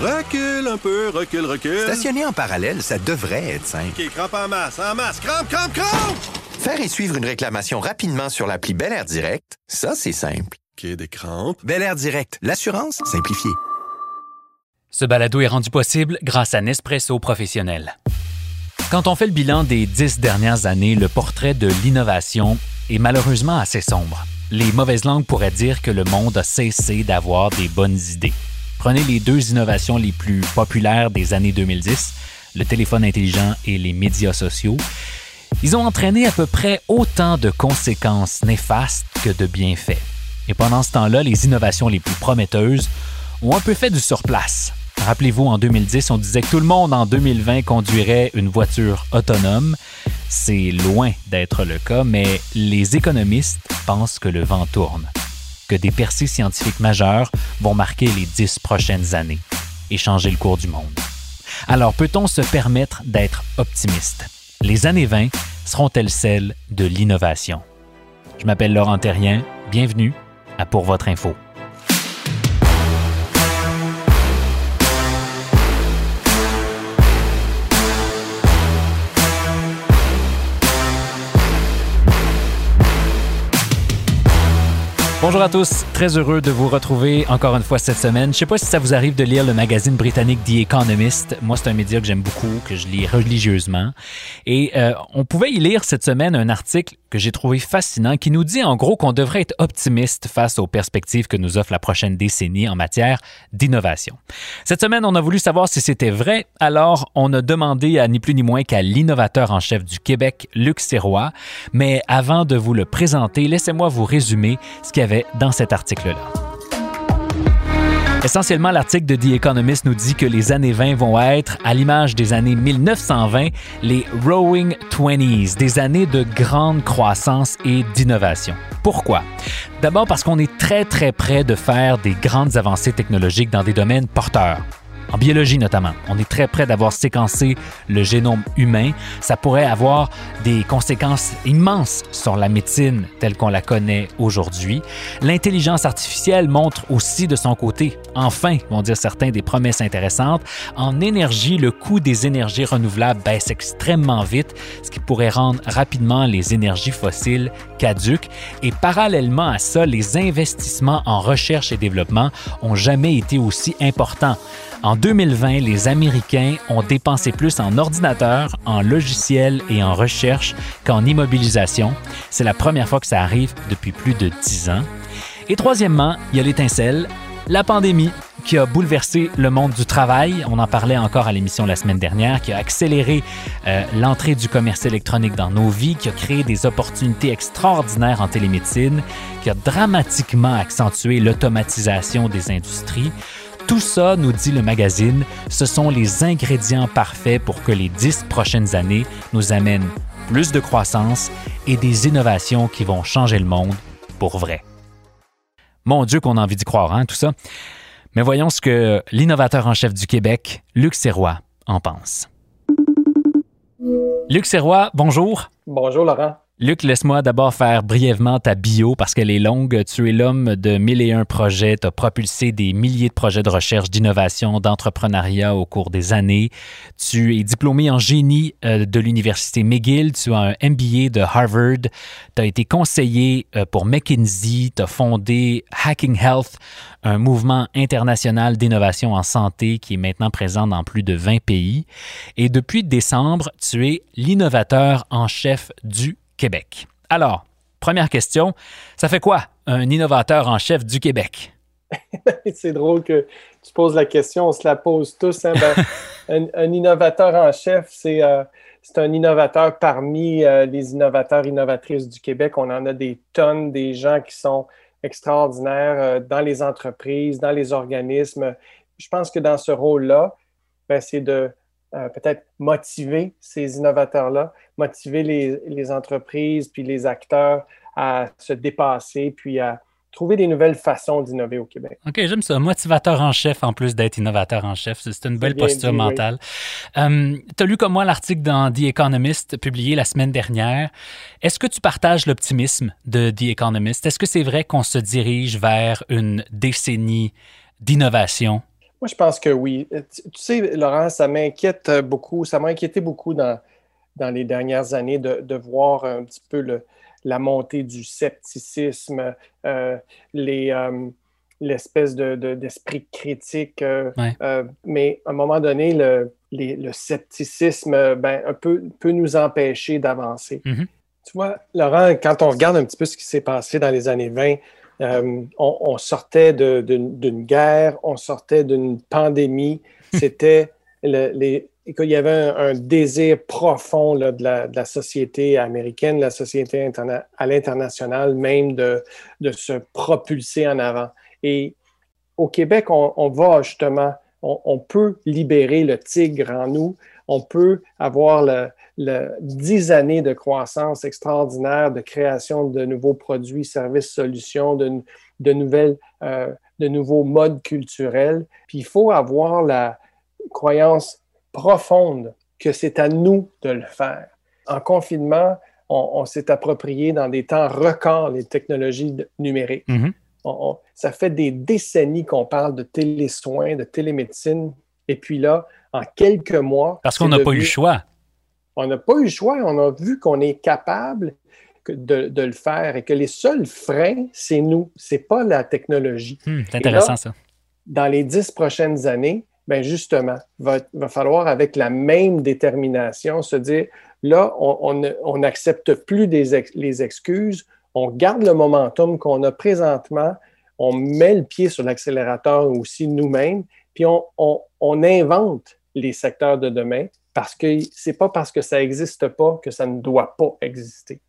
Recule un peu, recule, recule. Stationner en parallèle, ça devrait être simple. OK, crampe en masse, en masse, crampe, crampe, crampe! Faire et suivre une réclamation rapidement sur l'appli Bel Air Direct, ça, c'est simple. OK, des crampes. Bel Air Direct, l'assurance simplifiée. Ce balado est rendu possible grâce à Nespresso Professionnel. Quand on fait le bilan des dix dernières années, le portrait de l'innovation est malheureusement assez sombre. Les mauvaises langues pourraient dire que le monde a cessé d'avoir des bonnes idées. Prenez les deux innovations les plus populaires des années 2010, le téléphone intelligent et les médias sociaux. Ils ont entraîné à peu près autant de conséquences néfastes que de bienfaits. Et pendant ce temps-là, les innovations les plus prometteuses ont un peu fait du surplace. Rappelez-vous, en 2010, on disait que tout le monde en 2020 conduirait une voiture autonome. C'est loin d'être le cas, mais les économistes pensent que le vent tourne, que des percées scientifiques majeures vont marquer les dix prochaines années et changer le cours du monde. Alors, peut-on se permettre d'être optimiste? Les années 20 seront-elles celles de l'innovation? Je m'appelle Laurent Terrien. Bienvenue à Pour votre info. Bonjour à tous, très heureux de vous retrouver encore une fois cette semaine. Je ne sais pas si ça vous arrive de lire le magazine britannique The Economist. Moi, c'est un média que j'aime beaucoup, que je lis religieusement. Et euh, on pouvait y lire cette semaine un article que j'ai trouvé fascinant qui nous dit en gros qu'on devrait être optimiste face aux perspectives que nous offre la prochaine décennie en matière d'innovation. Cette semaine, on a voulu savoir si c'était vrai, alors on a demandé à ni plus ni moins qu'à l'innovateur en chef du Québec, Luc Serrois. Mais avant de vous le présenter, laissez-moi vous résumer ce qu'il y dans cet article-là. Essentiellement, l'article de The Economist nous dit que les années 20 vont être, à l'image des années 1920, les Rowing Twenties, des années de grande croissance et d'innovation. Pourquoi? D'abord parce qu'on est très très près de faire des grandes avancées technologiques dans des domaines porteurs en biologie notamment. On est très près d'avoir séquencé le génome humain. Ça pourrait avoir des conséquences immenses sur la médecine telle qu'on la connaît aujourd'hui. L'intelligence artificielle montre aussi de son côté, enfin, vont dire certains, des promesses intéressantes. En énergie, le coût des énergies renouvelables baisse extrêmement vite, ce qui pourrait rendre rapidement les énergies fossiles caduques. Et parallèlement à ça, les investissements en recherche et développement ont jamais été aussi importants. En 2020, les Américains ont dépensé plus en ordinateurs, en logiciels et en recherche qu'en immobilisation. C'est la première fois que ça arrive depuis plus de dix ans. Et troisièmement, il y a l'étincelle, la pandémie qui a bouleversé le monde du travail. On en parlait encore à l'émission la semaine dernière, qui a accéléré euh, l'entrée du commerce électronique dans nos vies, qui a créé des opportunités extraordinaires en télémédecine, qui a dramatiquement accentué l'automatisation des industries. Tout ça, nous dit le magazine, ce sont les ingrédients parfaits pour que les dix prochaines années nous amènent plus de croissance et des innovations qui vont changer le monde pour vrai. Mon Dieu qu'on a envie d'y croire, hein, tout ça. Mais voyons ce que l'innovateur en chef du Québec, Luc Serrois, en pense. Luc Serrois, bonjour. Bonjour Laurent. Luc, laisse-moi d'abord faire brièvement ta bio parce qu'elle est longue. Tu es l'homme de mille et un projets. Tu as propulsé des milliers de projets de recherche, d'innovation, d'entrepreneuriat au cours des années. Tu es diplômé en génie euh, de l'Université McGill. Tu as un MBA de Harvard. Tu as été conseiller euh, pour McKinsey. Tu as fondé Hacking Health, un mouvement international d'innovation en santé qui est maintenant présent dans plus de 20 pays. Et depuis décembre, tu es l'innovateur en chef du Québec. Alors, première question, ça fait quoi un innovateur en chef du Québec? c'est drôle que tu poses la question, on se la pose tous. Hein. Ben, un, innovateur en chef, c'est euh, un innovateur parmi euh, les innovateurs, innovatrices du Québec. On en a des tonnes, des gens qui sont extraordinaires euh, dans les entreprises, dans les organismes. Je pense que dans ce rôle-là, ben, c'est de euh, peut-être motiver ces innovateurs-là, motiver les, entreprises puis les acteurs à se dépasser puis à trouver des nouvelles façons d'innover au Québec. OK, j'aime ça. Motivateur en chef en plus d'être innovateur en chef. C'est une belle posture mentale. Euh, tu as lu comme moi l'article dans The Economist publié la semaine dernière. Est-ce que tu partages l'optimisme de The Economist? Est-ce que c'est vrai qu'on se dirige vers une décennie d'innovation Moi, je pense que oui. Tu, sais, Laurent, ça m'inquiète beaucoup, ça m'a inquiété beaucoup dans, dans les dernières années de, de voir un petit peu le, la montée du scepticisme, euh, les, euh, l'espèce de, d'esprit critique. Euh, mais à un moment donné, le, le scepticisme ben, un peu, peut nous empêcher d'avancer. Mm-hmm. Tu vois, Laurent, quand on regarde un petit peu ce qui s'est passé dans les années 20, on, sortait d'une guerre, on sortait d'une pandémie. C'était les, il y avait un, désir profond de, la, société américaine, de la société à l'international même de, se propulser en avant. Et au Québec, on, va justement, on, peut libérer le tigre en nous, on peut avoir le, dix années de croissance extraordinaire, de création de nouveaux produits, services, solutions, de, nouvelles, euh, de nouveaux modes culturels. Puis il faut avoir la croyance profonde que c'est à nous de le faire. En confinement, on, s'est approprié dans des temps records les technologies numériques. Mm-hmm. ça fait des décennies qu'on parle de télésoins, de télémédecine. Et puis là, en quelques mois. Parce qu'on n'a pas eu le choix. On n'a pas eu le choix. On a vu qu'on est capable de, le faire et que les seuls freins, c'est nous. C'est pas la technologie. Hmm, c'est intéressant, ça. Dans les dix prochaines années, ben justement, va, va falloir avec la même détermination se dire, là, on n'accepte plus des les excuses, on garde le momentum qu'on a présentement, on met le pied sur l'accélérateur aussi nous-mêmes, puis on, on, invente les secteurs de demain parce que c'est pas parce que ça n'existe pas que ça ne doit pas exister.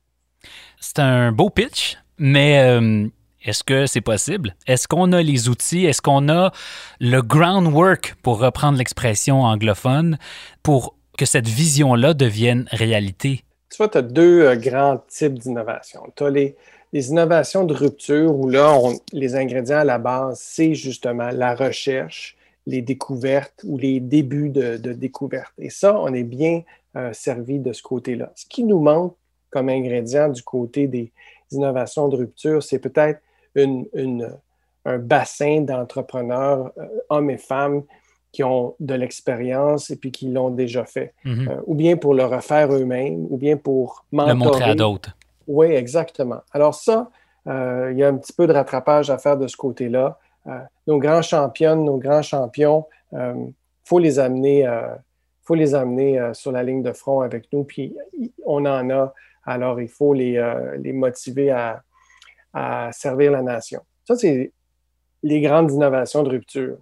C'est un beau pitch, mais euh, est-ce que c'est possible? Est-ce qu'on a les outils? Est-ce qu'on a le groundwork, pour reprendre l'expression anglophone, pour que cette vision-là devienne réalité? Tu vois, tu as deux euh, grands types d'innovations. Tu as les, innovations de rupture où là, les ingrédients à la base, c'est justement la recherche, les découvertes ou les débuts de, découvertes. Et ça, on est bien euh, servi de ce côté-là. Ce qui nous manque comme ingrédient du côté des innovations de rupture, c'est peut-être une, un bassin d'entrepreneurs, euh, hommes et femmes, qui ont de l'expérience et puis qui l'ont déjà fait. Mhm. Euh, ou bien pour le refaire eux-mêmes, ou bien pour mentorer. Le montrer à d'autres. Oui, exactement. Alors ça, il y a un petit peu de rattrapage à faire de ce côté-là. Nos grands championnes, nos grands champions, il faut les amener, faut les amener sur la ligne de front avec nous. Puis on en a. Alors, il faut les, les motiver à, à servir la nation. Ça, c'est les grandes innovations de rupture.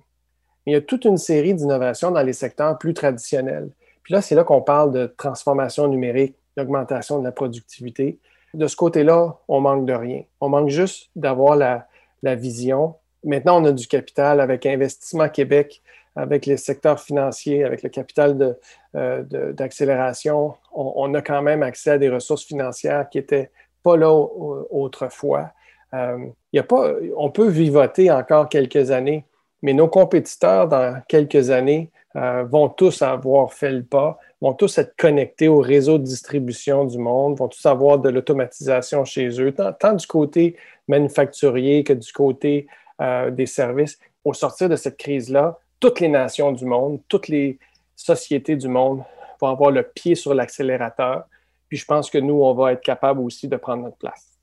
Il y a toute une série d'innovations dans les secteurs plus traditionnels. Puis là, c'est là qu'on parle de transformation numérique, d'augmentation de la productivité. De ce côté-là, on manque de rien. On manque juste d'avoir la, vision. Maintenant, on a du capital avec Investissement Québec, avec les secteurs financiers, avec le capital d'accélération. De, on, on, a quand même accès à des ressources financières qui n'étaient pas là autrefois. Euh, y a pas, on peut vivoter encore quelques années, mais nos compétiteurs dans quelques années euh, vont tous avoir fait le pas, vont tous être connectés au réseau de distribution du monde, vont tous avoir de l'automatisation chez eux, tant, du côté manufacturier que du côté euh, des services. Au sortir de cette crise-là, toutes les nations du monde, toutes les sociétés du monde vont avoir le pied sur l'accélérateur. Puis je pense que nous, on va être capable aussi de prendre notre place.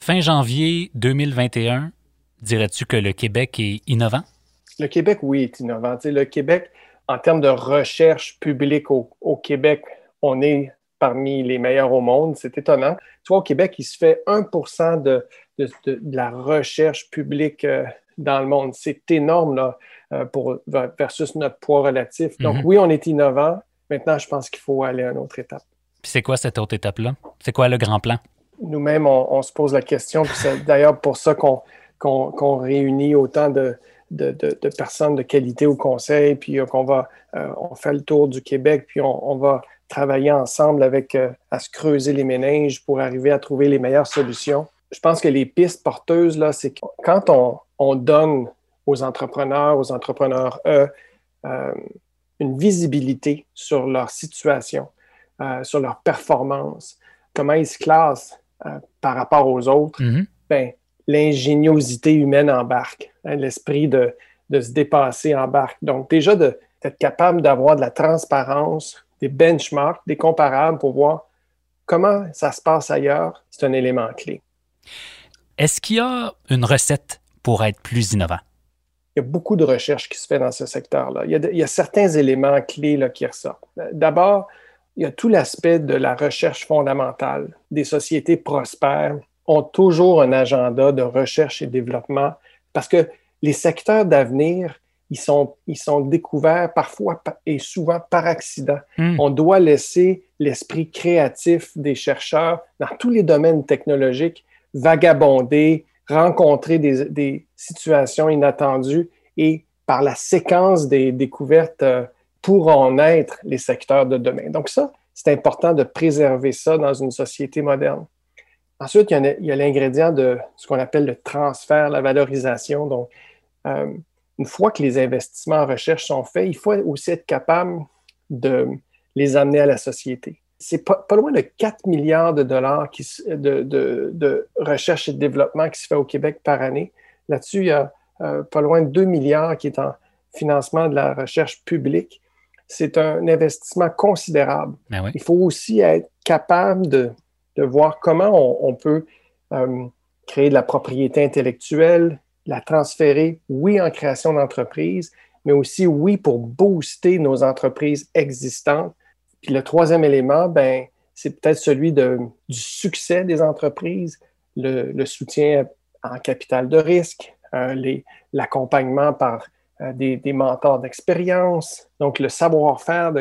Fin janvier 2021, dirais-tu que le Québec est innovant? Le Québec, oui, est innovant. le Québec, en termes de recherche publique au, Québec, on est parmi les meilleurs au monde. C'est étonnant. Tu vois, au Québec, il se fait 1 de, de, la recherche publique euh, dans le monde. C'est énorme là, euh, pour, versus notre poids relatif. Donc, mhm. oui, on est innovant. Maintenant, je pense qu'il faut aller à une autre étape. Puis c'est quoi cette autre étape-là? C'est quoi le grand plan? nous-mêmes, on, se pose la question. C'est d'ailleurs pour ça qu'on réunit autant de, personnes de qualité au conseil, puis euh, qu'on va, euh, on fait le tour du Québec, puis on, va travailler ensemble avec, euh, à se creuser les méninges pour arriver à trouver les meilleures solutions. Je pense que les pistes porteuses, là, c'est quand on, donne aux entrepreneurs, aux entrepreneurs, eux, une visibilité sur leur situation, sur leur performance, comment ils se classent, par rapport aux autres, mm-hmm. ben, l'ingéniosité humaine embarque. Hein, l'esprit de, de se dépasser en barque. Donc, déjà, d'être capable d'avoir de la transparence, des benchmarks, des comparables pour voir comment ça se passe ailleurs, c'est un élément clé. Est-ce qu'il y a une recette pour être plus innovant? Il y a beaucoup de recherches qui se fait dans ce secteur-là. Il, il, y a certains éléments clés là, qui ressortent. D'abord, il y a tout l'aspect de la recherche fondamentale. Des sociétés prospères ont toujours un agenda de recherche et développement parce que les secteurs d'avenir, ils sont, ils sont découverts parfois et souvent par accident. Hmm. On doit laisser l'esprit créatif des chercheurs dans tous les domaines technologiques vagabonder, rencontrer des, situations inattendues et par la séquence des découvertes euh, pourront naître les secteurs de demain. Donc ça, c'est important de préserver ça dans une société moderne. Ensuite, il y a, l'ingrédient de ce qu'on appelle le transfert, la valorisation. Donc, euh, une fois que les investissements en recherche sont faits, il faut aussi être capable de les amener à la société c'est pas, loin de 4 milliards de dollars de, recherche et de développement qui se fait au Québec par année. Là-dessus, il y a euh, pas loin de 2 milliards qui est en financement de la recherche publique. C'est un investissement considérable. Ben il faut aussi être capable de, voir comment on, peut euh, créer de la propriété intellectuelle, la transférer, oui, en création d'entreprises, mais aussi, oui, pour booster nos entreprises existantes puis le troisième élément, ben, c'est peut-être celui de, du succès des entreprises, le, soutien en capital de risque, euh, l'accompagnement par euh, des, mentors d'expérience. Donc, le savoir-faire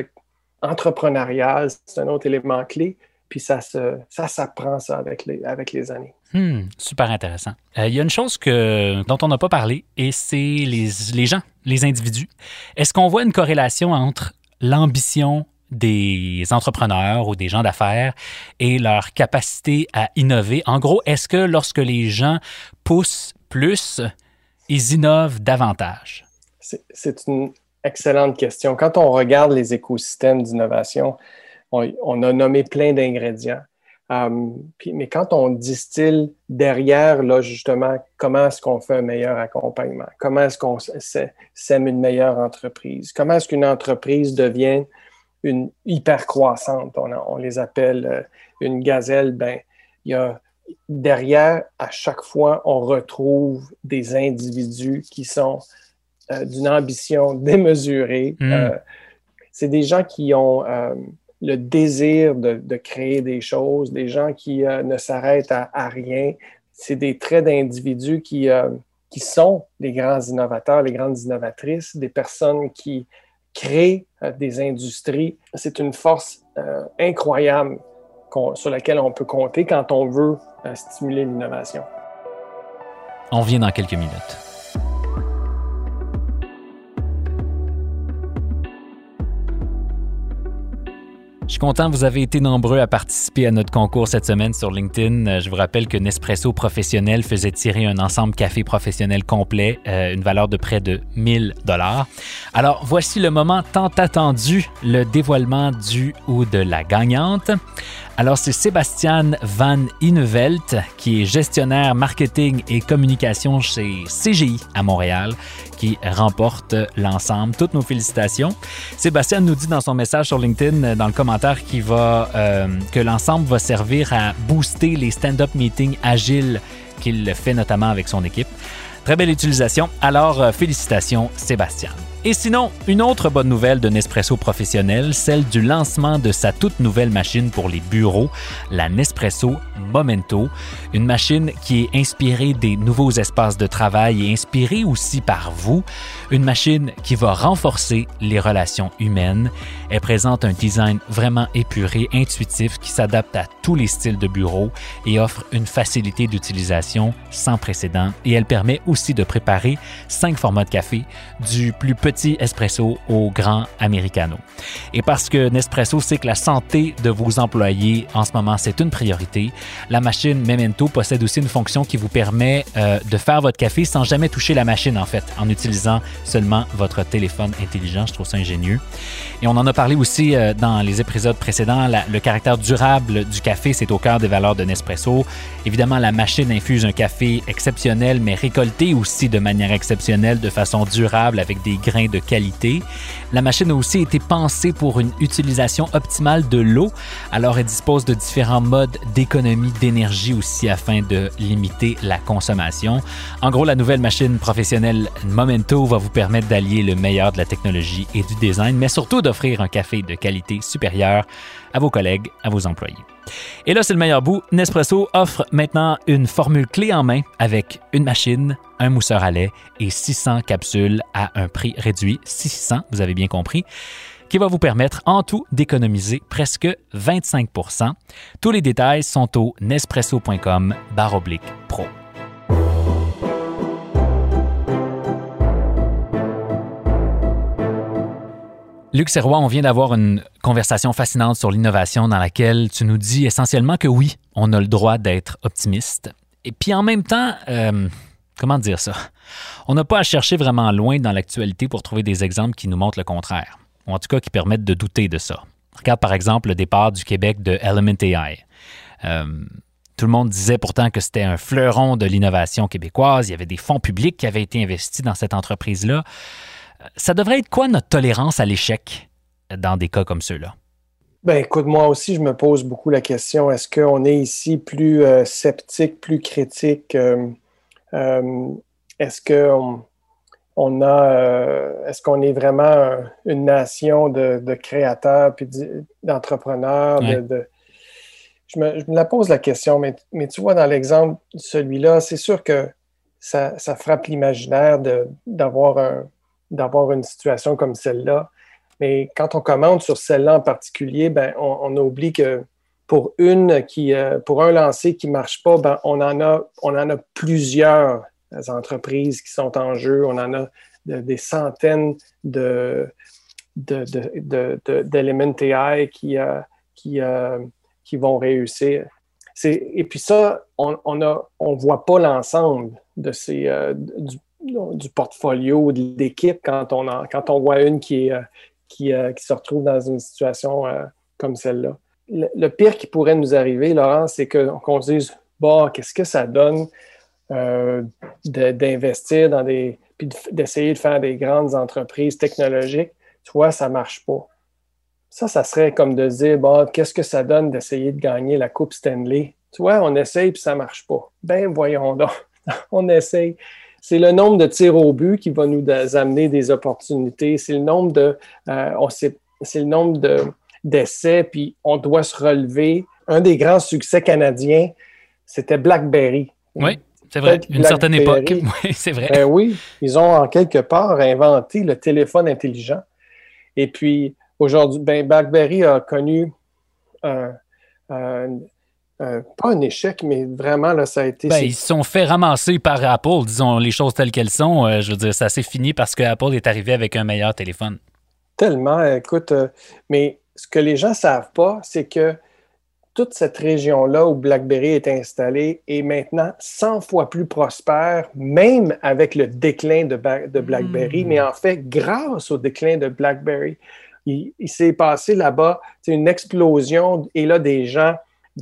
entrepreneurial, c'est un autre élément clé. Puis ça, se, ça s'apprend ça avec les, avec les années. Hmm, super intéressant. Euh, il y a une chose que, dont on n'a pas parlé, et c'est les, les gens, les individus. Est-ce qu'on voit une corrélation entre l'ambition des entrepreneurs ou des gens d'affaires et leur capacité à innover? En gros, est-ce que lorsque les gens poussent plus, ils innovent davantage? C'est une excellente question. Quand on regarde les écosystèmes d'innovation, on, a nommé plein d'ingrédients. Euh, mais quand on distille derrière, là, justement, comment est-ce qu'on fait un meilleur accompagnement? Comment est-ce qu'on sème une meilleure entreprise? Comment est-ce qu'une entreprise devient une hyper croissante. On, les appelle euh, une gazelle. Ben, il y a derrière, à chaque fois, on retrouve des individus qui sont euh, d'une ambition démesurée. Hmm. Euh, c'est des gens qui ont le désir de, créer des choses, des gens qui ne s'arrêtent à, rien. C'est des traits d'individus qui, qui sont les grands innovateurs, les grandes innovatrices, des personnes qui créer euh, des industries, c'est une force euh, incroyable sur laquelle on peut compter quand on veut euh, stimuler l'innovation. On vient dans quelques minutes. Je suis content, vous avez été nombreux à participer à notre concours cette semaine sur LinkedIn. Euh, je vous rappelle que Nespresso Professionnel faisait tirer un ensemble café professionnel complet, euh, une valeur de près de 1000 dollars. Alors, voici le moment tant attendu, le dévoilement du ou de la gagnante. Alors, c'est Sébastien Van Innevelt, qui est gestionnaire marketing et communication chez CGI à Montréal, qui remporte l'ensemble. Toutes nos félicitations. Sébastien nous dit dans son message sur LinkedIn, dans le commentaire, va, euh, que l'ensemble va servir à booster les stand-up meetings agiles qu'il fait notamment avec son équipe. Très belle utilisation. Alors, euh, félicitations, Sébastien. Et sinon, une autre bonne nouvelle de Nespresso professionnel, celle du lancement de sa toute nouvelle machine pour les bureaux, la Nespresso Momento, une machine qui est inspirée des nouveaux espaces de travail et inspirée aussi par vous, une machine qui va renforcer les relations humaines. Elle présente un design vraiment épuré, intuitif, qui s'adapte à tous les styles de bureau et offre une facilité d'utilisation sans précédent. Et elle permet aussi de préparer cinq formats de café, du plus petit petit espresso au grand americano. Et parce que Nespresso sait que la santé de vos employés en ce moment, c'est une priorité, la machine Memento possède aussi une fonction qui vous permet euh, de faire votre café sans jamais toucher la machine, en fait, en utilisant seulement votre téléphone intelligent. Je trouve ça ingénieux. Et on en a parlé aussi euh, dans les épisodes précédents. le caractère durable du café, c'est au cœur des valeurs de Nespresso. Évidemment, la machine infuse un café exceptionnel, mais récolté aussi de manière exceptionnelle, de façon durable, avec des grains de qualité. La machine a aussi été pensée pour une utilisation optimale de l'eau, alors elle dispose de différents modes d'économie d'énergie aussi afin de limiter la consommation. En gros, la nouvelle machine professionnelle Momento va vous permettre d'allier le meilleur de la technologie et du design, mais surtout d'offrir un café de qualité supérieure à vos collègues, à vos employés. Et là, c'est le meilleur bout. Nespresso offre maintenant une formule clé en main avec une machine, un mousseur à lait et 600 capsules à un prix réduit. 600, vous avez bien compris qui va vous permettre en tout d'économiser presque 25% Tous les détails sont au nespresso.com Luc Serrois, on vient d'avoir une conversation fascinante sur l'innovation dans laquelle tu nous dis essentiellement que oui, on a le droit d'être optimiste. Et puis en même temps, euh, comment dire ça? On n'a pas à chercher vraiment loin dans l'actualité pour trouver des exemples qui nous montrent le contraire, ou en tout cas qui permettent de douter de ça. Regarde par exemple le départ du Québec de Element AI. Euh, tout le monde disait pourtant que c'était un fleuron de l'innovation québécoise. Il y avait des fonds publics qui avaient été investis dans cette entreprise-là ça devrait être quoi notre tolérance à l'échec dans des cas comme ceux-là? Ben, écoute, moi aussi, je me pose beaucoup la question est-ce qu'on est ici plus euh, sceptique, plus critique euh, euh, Est-ce qu'on on a, est-ce qu'on est vraiment une nation de, créateurs puis d'entrepreneurs je, me, la pose la question, mais, mais tu vois, dans l'exemple celui-là, c'est sûr que ça, ça frappe l'imaginaire d'avoir un, d'avoir une situation comme celle-là. Mais quand on commente sur celle-là en particulier, ben, on, oublie que pour une qui, euh, pour un lancer qui ne marche pas, ben, on, en a, on en a plusieurs entreprises qui sont en jeu. On en a des centaines de, d'éléments AI qui, euh, qui, euh, qui vont réussir. Et puis ça, on ne on, on voit pas l'ensemble de ces, du, du portfolio de l'équipe quand on, quand on voit une qui, est, euh, euh, qui, se retrouve dans une situation euh, comme celle-là. Le, pire qui pourrait nous arriver, Laurent, c'est qu'on se dise bon, qu'est-ce que ça donne d'investir dans des. puis d'essayer de faire des grandes entreprises technologiques? Tu vois, ça ne marche pas. Ça, ça serait comme de dire bon, qu'est-ce que ça donne d'essayer de gagner la Coupe Stanley? Tu vois, on essaye puis ça ne marche pas. Ben, voyons donc. on essaye c'est le nombre de tirs au but qui va nous amener des opportunités. C'est le nombre de, euh, c'est le nombre de, d'essais, puis on doit se relever. Un des grands succès canadiens, c'était BlackBerry. Oui, c'est vrai. Une certaine époque. Oui, c'est vrai. Ben oui, ils ont en quelque part inventé le téléphone intelligent. Et puis, aujourd'hui, ben, BlackBerry a connu un, euh, pas un échec, mais vraiment, là, ça a été. Ben, ils se sont fait ramasser par Apple, disons les choses telles qu'elles sont. Euh, je veux dire, ça s'est fini parce que Apple est arrivé avec un meilleur téléphone. Tellement, écoute, euh, mais ce que les gens ne savent pas, c'est que toute cette région-là où BlackBerry est installé est maintenant 100 fois plus prospère, même avec le déclin de, BlackBerry, hmm. mais en fait, grâce au déclin de BlackBerry. Il, il s'est passé là-bas une explosion et là, des gens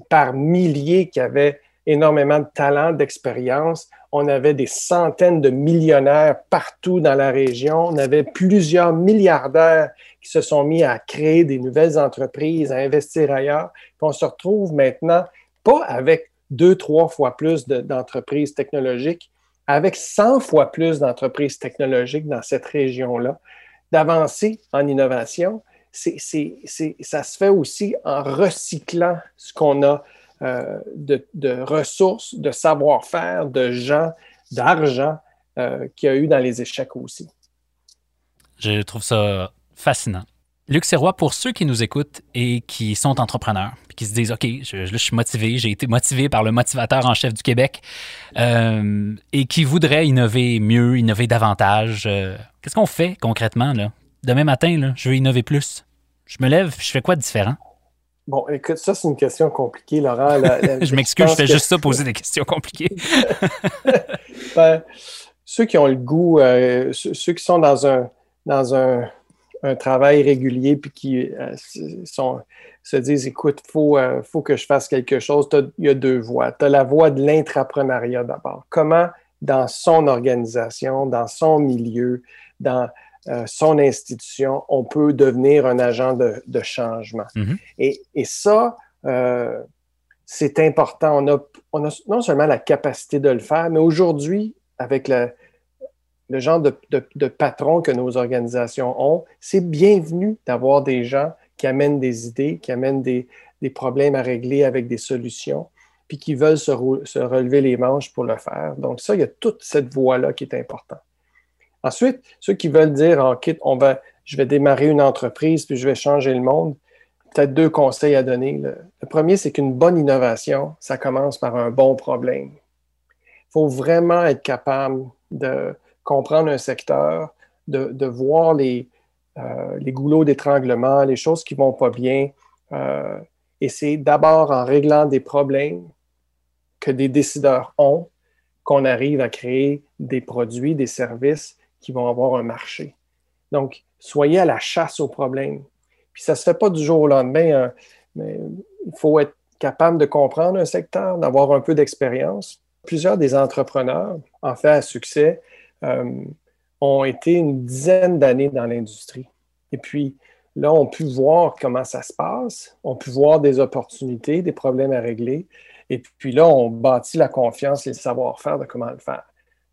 par milliers qui avaient énormément de talent, d'expérience. On avait des centaines de millionnaires partout dans la région. On avait plusieurs milliardaires qui se sont mis à créer des nouvelles entreprises, à investir ailleurs. on se retrouve maintenant pas avec deux, trois fois plus d'entreprises technologiques, avec 100 fois plus d'entreprises technologiques dans cette région-là, d'avancer en innovation, ça se fait aussi en recyclant ce qu'on a euh, de, ressources, de savoir-faire, de gens, d'argent euh, qu'il y a eu dans les échecs aussi. Je trouve ça fascinant. Luc Serrois, pour ceux qui nous écoutent et qui sont entrepreneurs, qui se disent OK, je, suis motivé, j'ai été motivé par le motivateur en chef du Québec euh, et qui voudraient innover mieux, innover davantage, Qu'est-ce qu'on fait concrètement, là? Demain matin, là, je veux innover plus. Je me lève, je fais quoi de différent? Bon, écoute, ça, c'est une question compliquée, Laurent. La- la- Je m'excuse, je fais que- juste ça, poser des questions compliquées. Ben, ceux qui ont le goût, euh, ceux, ceux qui sont dans un, dans un, un travail régulier puis qui euh, sont, se disent écoute, il faut, euh, faut que je fasse quelque chose, il y a deux voies. Tu as la voie de l'intrapreneuriat d'abord. Comment, dans son organisation, dans son milieu, dans euh, son institution, on peut devenir un agent de, de changement. Mhm. et, et ça, euh, c'est important. On a, on a non seulement la capacité de le faire, mais aujourd'hui, avec le, le genre de, de, de patron que nos organisations ont, c'est bienvenu d'avoir des gens qui amènent des idées, qui amènent des, des problèmes à régler avec des solutions, puis qui veulent se, se relever les manches pour le faire. Donc ça, il y a toute cette voie-là qui est importante. Ensuite, ceux qui veulent dire, en kit, on va, je vais démarrer une entreprise, puis je vais changer le monde, peut-être deux conseils à donner. Le, premier, c'est qu'une bonne innovation, ça commence par un bon problème. Il faut vraiment être capable de comprendre un secteur, de, voir les, euh, les goulots d'étranglement, les choses qui ne vont pas bien. Euh, et c'est d'abord en réglant des problèmes que des décideurs ont qu'on arrive à créer des produits, des services qui vont avoir un marché. Donc, soyez à la chasse aux problèmes. Puis ça ne se fait pas du jour au lendemain, hein, mais il faut être capable de comprendre un secteur, d'avoir un peu d'expérience. Plusieurs des entrepreneurs, en fait, à succès, euh, ont été une dizaine d'années dans l'industrie. Et puis, là, on pu voir comment ça se passe, on pu voir des opportunités, des problèmes à régler. Et puis là, on bâtit la confiance et le savoir-faire de comment le faire.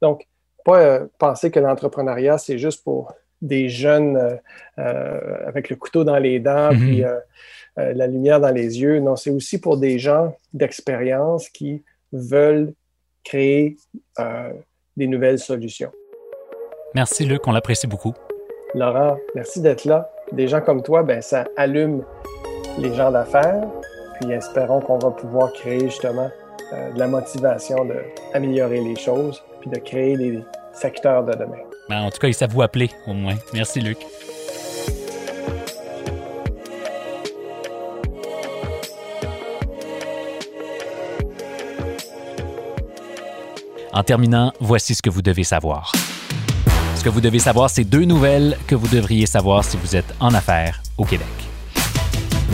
Donc, pas euh, penser que l'entrepreneuriat, c'est juste pour des jeunes euh, euh, avec le couteau dans les dents, Mhm. puis la lumière dans les yeux. Non, c'est aussi pour des gens d'expérience qui veulent créer des nouvelles solutions. Merci, Luc, on l'apprécie beaucoup. Laurent, merci d'être là. Des gens comme toi, ben, ça allume les gens d'affaires. Puis espérons qu'on va pouvoir créer justement euh, de la motivation d'améliorer les choses, de créer des secteurs de demain. Ben, en tout cas, il savent vous appeler, au moins. Merci, Luc. En terminant, voici ce que vous devez savoir. Ce que vous devez savoir, c'est deux nouvelles que vous devriez savoir si vous êtes en affaires au Québec.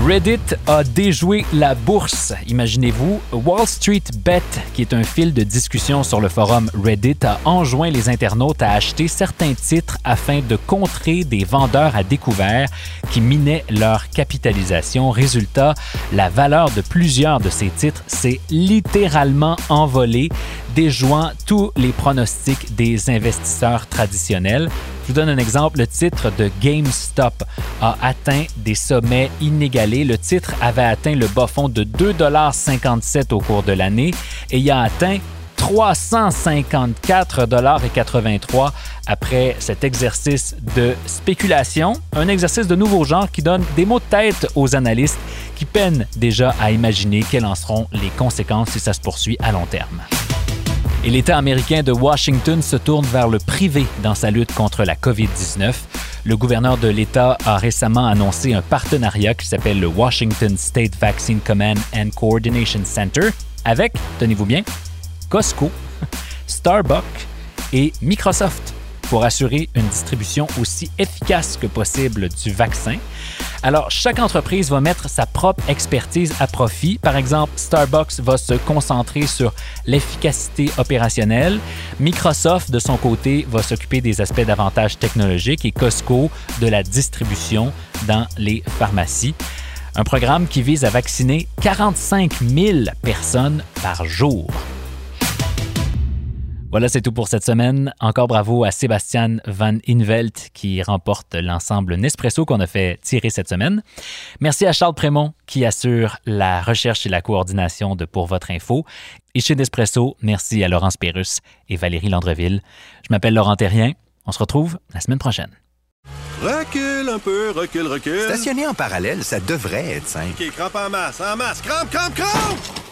Reddit a déjoué la bourse. Imaginez-vous, Wall Street Bet, qui est un fil de discussion sur le forum Reddit, a enjoint les internautes à acheter certains titres afin de contrer des vendeurs à découvert qui minaient leur capitalisation. Résultat, la valeur de plusieurs de ces titres s'est littéralement envolée, déjouant tous les pronostics des investisseurs traditionnels. Je vous donne un exemple. Le titre de GameStop a atteint des sommets inégalés. Le titre avait atteint le bas fond de 2,57 au cours de l'année et il a atteint 354,83 après cet exercice de spéculation, un exercice de nouveau genre qui donne des mots de tête aux analystes qui peinent déjà à imaginer quelles en seront les conséquences si ça se poursuit à long terme. Et l'État américain de Washington se tourne vers le privé dans sa lutte contre la COVID-19. Le gouverneur de l'État a récemment annoncé un partenariat qui s'appelle le Washington State Vaccine Command and Coordination Center avec, tenez-vous bien, Costco, Starbucks et Microsoft pour assurer une distribution aussi efficace que possible du vaccin. Alors, chaque entreprise va mettre sa propre expertise à profit. Par exemple, Starbucks va se concentrer sur l'efficacité opérationnelle. Microsoft, de son côté, va s'occuper des aspects d'avantages technologiques et Costco de la distribution dans les pharmacies. Un programme qui vise à vacciner 45 000 personnes par jour. Voilà, c'est tout pour cette semaine. Encore bravo à Sébastien Van Invelt qui remporte l'ensemble Nespresso qu'on a fait tirer cette semaine. Merci à Charles Prémont qui assure la recherche et la coordination de Pour Votre Info. Et chez Nespresso, merci à Laurence Pérus et Valérie Landreville. Je m'appelle Laurent Terrien. On se retrouve la semaine prochaine. Recule un peu, recule, recule. Stationner en parallèle, ça devrait être simple. OK, crampe en masse, en masse. Crampe, crampe, crampe!